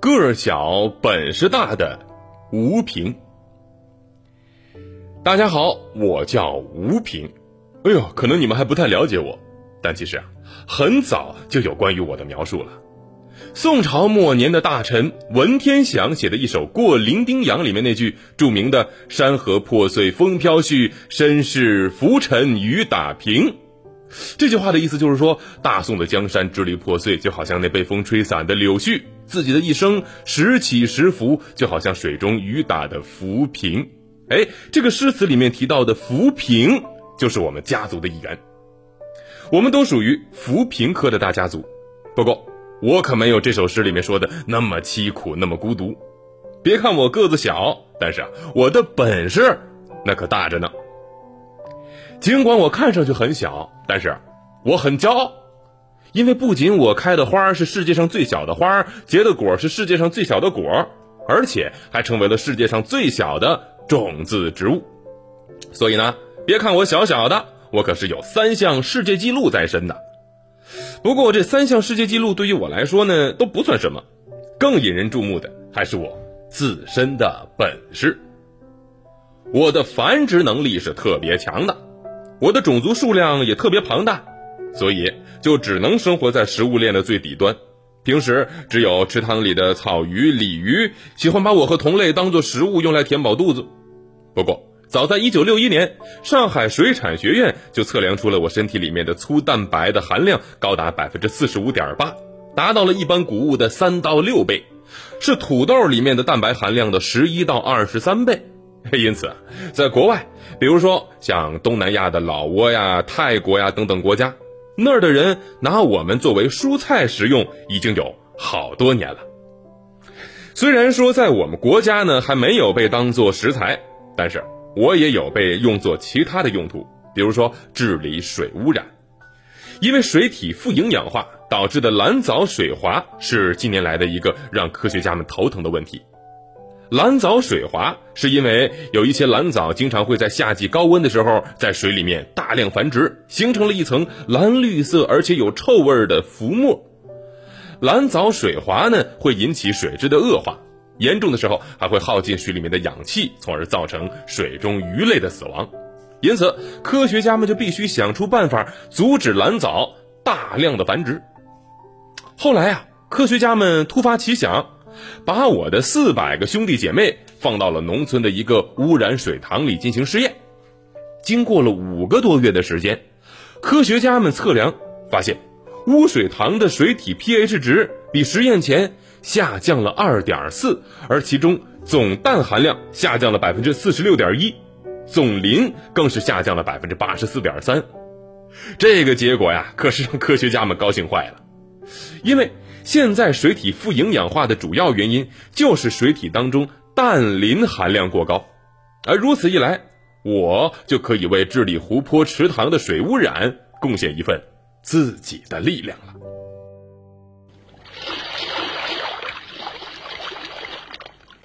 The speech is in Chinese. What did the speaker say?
个儿小本事大的吴平。大家好，我叫吴平。哎呦，可能你们还不太了解我，但其实啊，很早就有关于我的描述了。宋朝末年的大臣文天祥写的一首《过零丁洋》里面那句著名的“山河破碎风飘絮，身世浮沉雨打萍”，这句话的意思就是说，大宋的江山支离破碎，就好像那被风吹散的柳絮；自己的一生时起时伏，就好像水中雨打的浮萍。哎，这个诗词里面提到的浮萍，就是我们家族的一员。我们都属于浮萍科的大家族，不过。我可没有这首诗里面说的那么凄苦，那么孤独。别看我个子小，但是啊，我的本事那可大着呢。尽管我看上去很小，但是我很骄傲，因为不仅我开的花是世界上最小的花，结的果是世界上最小的果，而且还成为了世界上最小的种子植物。所以呢，别看我小小的，我可是有三项世界纪录在身的。不过这三项世界纪录对于我来说呢都不算什么，更引人注目的还是我自身的本事。我的繁殖能力是特别强的，我的种族数量也特别庞大，所以就只能生活在食物链的最底端。平时只有池塘里的草鱼、鲤鱼喜欢把我和同类当做食物用来填饱肚子。不过。早在一九六一年，上海水产学院就测量出了我身体里面的粗蛋白的含量高达百分之四十五点八，达到了一般谷物的三到六倍，是土豆里面的蛋白含量的十一到二十三倍。因此，在国外，比如说像东南亚的老挝呀、泰国呀等等国家，那儿的人拿我们作为蔬菜食用已经有好多年了。虽然说在我们国家呢还没有被当做食材，但是。我也有被用作其他的用途，比如说治理水污染，因为水体富营养化导致的蓝藻水华是近年来的一个让科学家们头疼的问题。蓝藻水华是因为有一些蓝藻经常会在夏季高温的时候在水里面大量繁殖，形成了一层蓝绿色而且有臭味的浮沫。蓝藻水华呢会引起水质的恶化。严重的时候还会耗尽水里面的氧气，从而造成水中鱼类的死亡。因此，科学家们就必须想出办法阻止蓝藻大量的繁殖。后来啊，科学家们突发奇想，把我的四百个兄弟姐妹放到了农村的一个污染水塘里进行试验。经过了五个多月的时间，科学家们测量发现，污水塘的水体 pH 值比实验前。下降了二点四，而其中总氮含量下降了百分之四十六点一，总磷更是下降了百分之八十四点三。这个结果呀，可是让科学家们高兴坏了，因为现在水体富营养化的主要原因就是水体当中氮磷含量过高，而如此一来，我就可以为治理湖泊池塘的水污染贡献一份自己的力量了。